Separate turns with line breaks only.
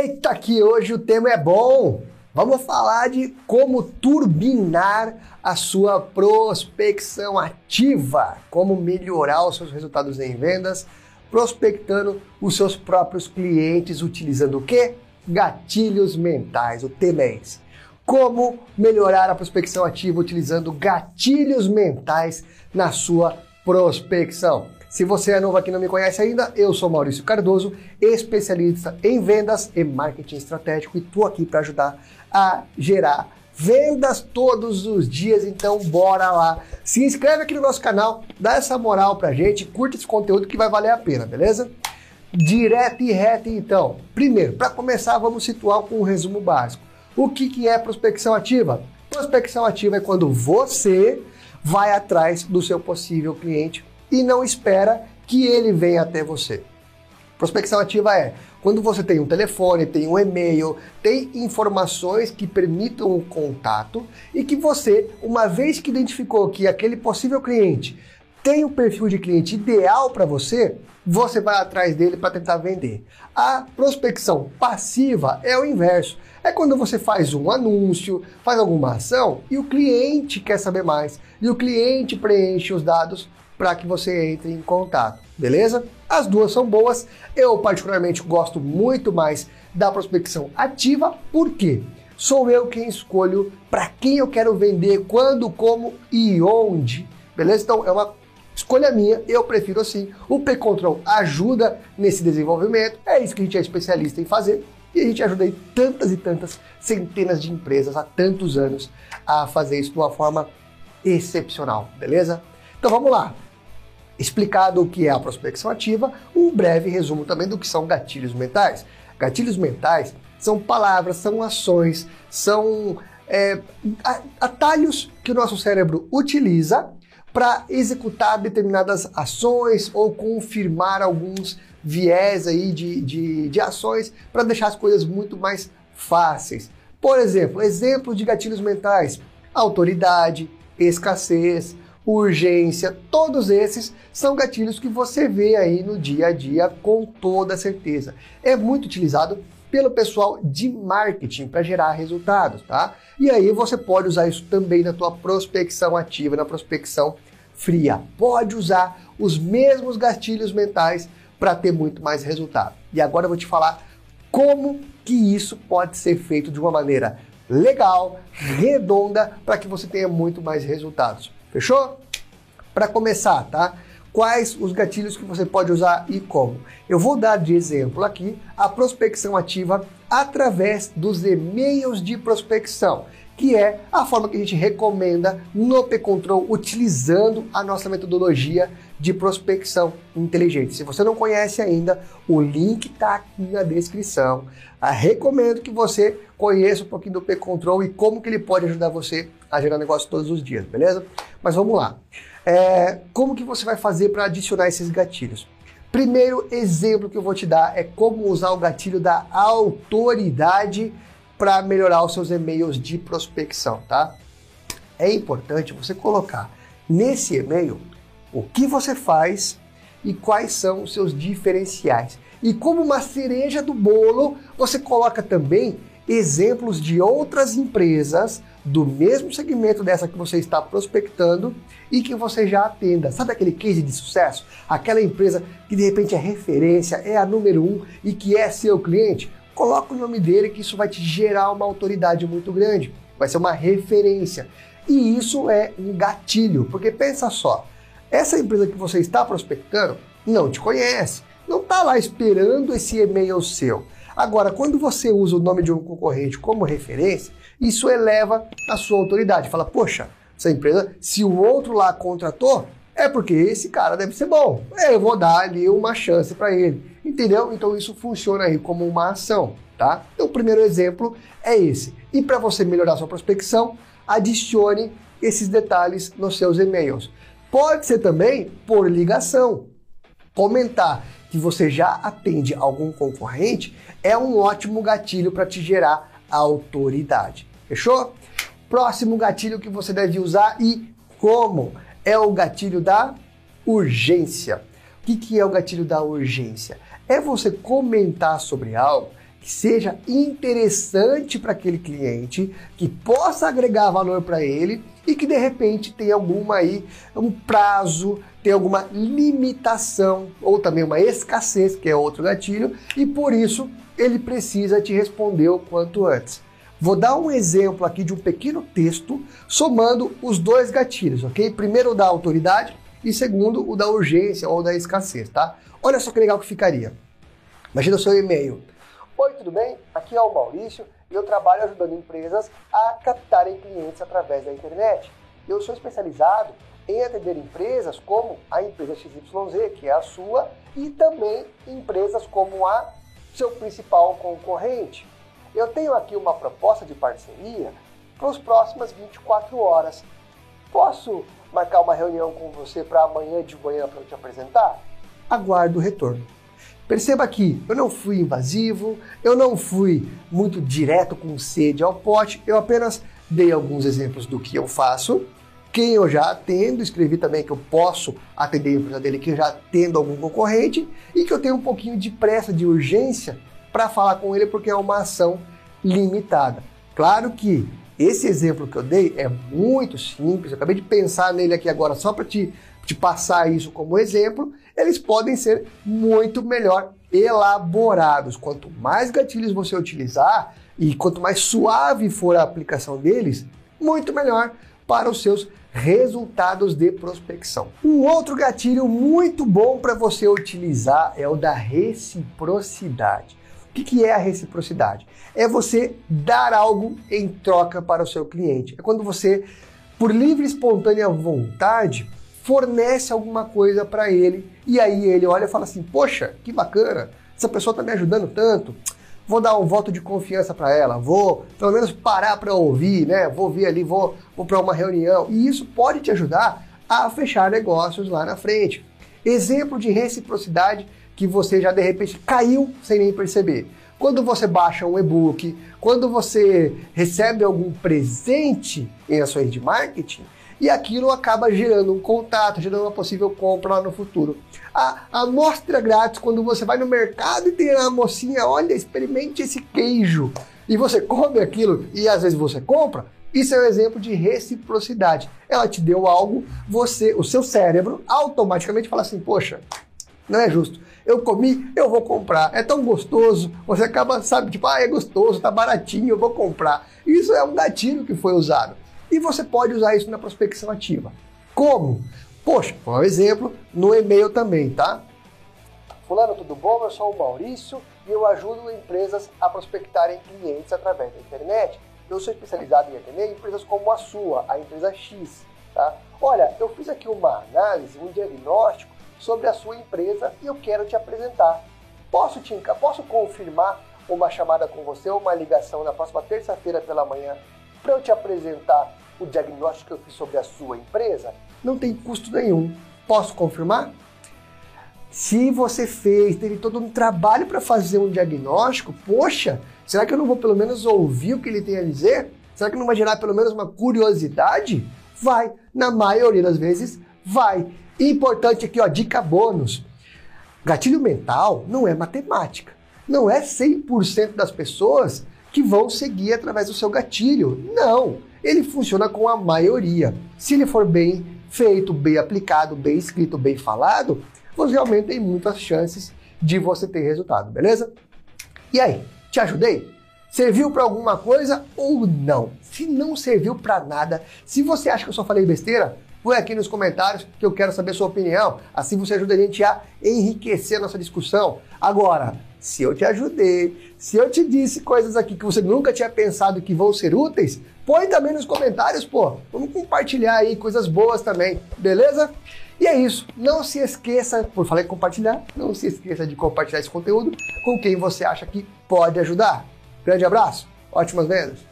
Eita, que hoje o tema é bom! Vamos falar de como turbinar a sua prospecção ativa, como melhorar os seus resultados em vendas, prospectando os seus próprios clientes utilizando o quê? Gatilhos mentais. O tema é esse. Como melhorar a prospecção ativa utilizando gatilhos mentais na sua prospecção. Se você é novo aqui e não me conhece ainda, eu sou Maurício Cardoso, especialista em vendas e marketing estratégico e estou aqui para ajudar a gerar vendas todos os dias. Então, bora lá. Se inscreve aqui no nosso canal, dá essa moral pra gente, curte esse conteúdo que vai valer a pena, beleza? Direto e reto, então. Primeiro, para começar, vamos situar com um resumo básico. O que, que é prospecção ativa? Prospecção ativa é quando você vai atrás do seu possível cliente e não espera que ele venha até você. Prospecção ativa é quando você tem um telefone, tem um e-mail, tem informações que permitam o contato e que você, uma vez que identificou que aquele possível cliente tem o perfil de cliente ideal para você, você vai atrás dele para tentar vender. A prospecção passiva é o inverso. É quando você faz um anúncio, faz alguma ação e o cliente quer saber mais e o cliente preenche os dados para que você entre em contato, beleza? As duas são boas. Eu particularmente gosto muito mais da prospecção ativa, porque sou eu quem escolho para quem eu quero vender, quando, como e onde. Beleza? Então é uma escolha minha, eu prefiro assim. O P-Control ajuda nesse desenvolvimento, é isso que a gente é especialista em fazer. E a gente ajuda aí tantas e tantas centenas de empresas há tantos anos a fazer isso de uma forma excepcional, beleza? Então vamos lá. Explicado o que é a prospecção ativa, um breve resumo também do que são gatilhos mentais. Gatilhos mentais são palavras, são ações, são é, atalhos que o nosso cérebro utiliza para executar determinadas ações ou confirmar alguns viés aí de, de, de ações para deixar as coisas muito mais fáceis. Por exemplo, exemplos de gatilhos mentais: autoridade, escassez, urgência, todos esses são gatilhos que você vê aí no dia a dia com toda certeza. É muito utilizado pelo pessoal de marketing para gerar resultados, tá? E aí você pode usar isso também na tua prospecção ativa, na prospecção fria. Pode usar os mesmos gatilhos mentais para ter muito mais resultado. E agora eu vou te falar como que isso pode ser feito de uma maneira legal, redonda, para que você tenha muito mais resultados. Fechou? Para começar, tá? Quais os gatilhos que você pode usar e como? Eu vou dar de exemplo aqui a prospecção ativa através dos e-mails de prospecção, que é a forma que a gente recomenda no P-Control utilizando a nossa metodologia de prospecção inteligente. Se você não conhece ainda, o link está aqui na descrição. Eu recomendo que você conheça um pouquinho do P-Control e como que ele pode ajudar você a gerar negócio todos os dias, beleza? Mas vamos lá. É, como que você vai fazer para adicionar esses gatilhos? Primeiro exemplo que eu vou te dar é como usar o gatilho da autoridade para melhorar os seus e-mails de prospecção, tá? É importante você colocar nesse e-mail o que você faz e quais são os seus diferenciais. E como uma cereja do bolo, você coloca também exemplos de outras empresas do mesmo segmento dessa que você está prospectando e que você já atenda. Sabe aquele case de sucesso? Aquela empresa que de repente é referência, é a número um e que é seu cliente? Coloca o nome dele que isso vai te gerar uma autoridade muito grande, vai ser uma referência. E isso é um gatilho, porque pensa só, essa empresa que você está prospectando não te conhece, não está lá esperando esse e-mail seu. Agora, quando você usa o nome de um concorrente como referência, isso eleva a sua autoridade. Fala, poxa, essa empresa, se o outro lá contratou, é porque esse cara deve ser bom. Eu vou dar ali uma chance para ele. Entendeu? Então isso funciona aí como uma ação, tá? Então o primeiro exemplo é esse. E para você melhorar sua prospecção, adicione esses detalhes nos seus e-mails. Pode ser também por ligação. Comentar que você já atende algum concorrente é um ótimo gatilho para te gerar autoridade. Fechou? Próximo gatilho que você deve usar e como é o gatilho da urgência. O que, que é o gatilho da urgência? É você comentar sobre algo que seja interessante para aquele cliente, que possa agregar valor para ele e que de repente tenha alguma aí um prazo, tem alguma limitação ou também uma escassez, que é outro gatilho, e por isso ele precisa te responder o quanto antes. Vou dar um exemplo aqui de um pequeno texto somando os dois gatilhos, ok? Primeiro da autoridade e segundo o da urgência ou da escassez, tá? Olha só que legal que ficaria. Imagina o seu e-mail. Oi, tudo bem? Aqui é o Maurício e eu trabalho ajudando empresas a captarem clientes através da internet. Eu sou especializado em atender empresas como a empresa XYZ, que é a sua, e também empresas como a seu principal concorrente. Eu tenho aqui uma proposta de parceria para as próximas 24 horas. Posso marcar uma reunião com você para amanhã de manhã para eu te apresentar? Aguardo o retorno. Perceba que eu não fui invasivo, eu não fui muito direto com sede ao pote, eu apenas dei alguns exemplos do que eu faço, quem eu já atendo, escrevi também que eu posso atender a empresa dele, que eu já atendo algum concorrente e que eu tenho um pouquinho de pressa, de urgência para falar com ele porque é uma ação limitada. Claro que esse exemplo que eu dei é muito simples, eu acabei de pensar nele aqui agora só para te, te passar isso como exemplo. Eles podem ser muito melhor elaborados. Quanto mais gatilhos você utilizar e quanto mais suave for a aplicação deles, muito melhor para os seus resultados de prospecção. Um outro gatilho muito bom para você utilizar é o da reciprocidade. O que, que é a reciprocidade? É você dar algo em troca para o seu cliente. É quando você, por livre e espontânea vontade, fornece alguma coisa para ele e aí ele olha e fala assim: Poxa, que bacana, essa pessoa está me ajudando tanto. Vou dar um voto de confiança para ela, vou pelo menos parar para ouvir, né? Vou vir ali, vou, vou para uma reunião. E isso pode te ajudar a fechar negócios lá na frente. Exemplo de reciprocidade que você já de repente caiu sem nem perceber. Quando você baixa um e-book, quando você recebe algum presente em ações de marketing, e aquilo acaba gerando um contato, gerando uma possível compra lá no futuro. A amostra grátis, quando você vai no mercado e tem a mocinha, olha, experimente esse queijo, e você come aquilo e às vezes você compra, isso é um exemplo de reciprocidade. Ela te deu algo, você, o seu cérebro automaticamente fala assim: "Poxa, não é justo eu comi, eu vou comprar. É tão gostoso, você acaba, sabe, tipo, ah, é gostoso, tá baratinho, eu vou comprar. Isso é um gatilho que foi usado. E você pode usar isso na prospecção ativa. Como? Poxa, por exemplo, no e-mail também, tá? Fulano, tudo bom? Eu sou o Maurício e eu ajudo empresas a prospectarem clientes através da internet. Eu sou especializado em atender empresas como a sua, a empresa X, tá? Olha, eu fiz aqui uma análise, um diagnóstico sobre a sua empresa e eu quero te apresentar. Posso, te, posso confirmar uma chamada com você ou uma ligação na próxima terça-feira pela manhã para eu te apresentar o diagnóstico que eu fiz sobre a sua empresa? Não tem custo nenhum. Posso confirmar? Se você fez, teve todo um trabalho para fazer um diagnóstico, poxa, será que eu não vou pelo menos ouvir o que ele tem a dizer? Será que não vai gerar pelo menos uma curiosidade? Vai, na maioria das vezes, vai. Importante aqui, ó, dica bônus. Gatilho mental não é matemática. Não é 100% das pessoas que vão seguir através do seu gatilho. Não, ele funciona com a maioria. Se ele for bem feito, bem aplicado, bem escrito, bem falado, você realmente tem muitas chances de você ter resultado, beleza? E aí, te ajudei? Serviu para alguma coisa ou não? Se não serviu para nada, se você acha que eu só falei besteira, Põe aqui nos comentários que eu quero saber sua opinião. Assim você ajuda a gente a enriquecer a nossa discussão. Agora, se eu te ajudei, se eu te disse coisas aqui que você nunca tinha pensado que vão ser úteis, põe também nos comentários, pô. Vamos compartilhar aí coisas boas também, beleza? E é isso. Não se esqueça, por falar em compartilhar, não se esqueça de compartilhar esse conteúdo com quem você acha que pode ajudar. Grande abraço, ótimas vendas!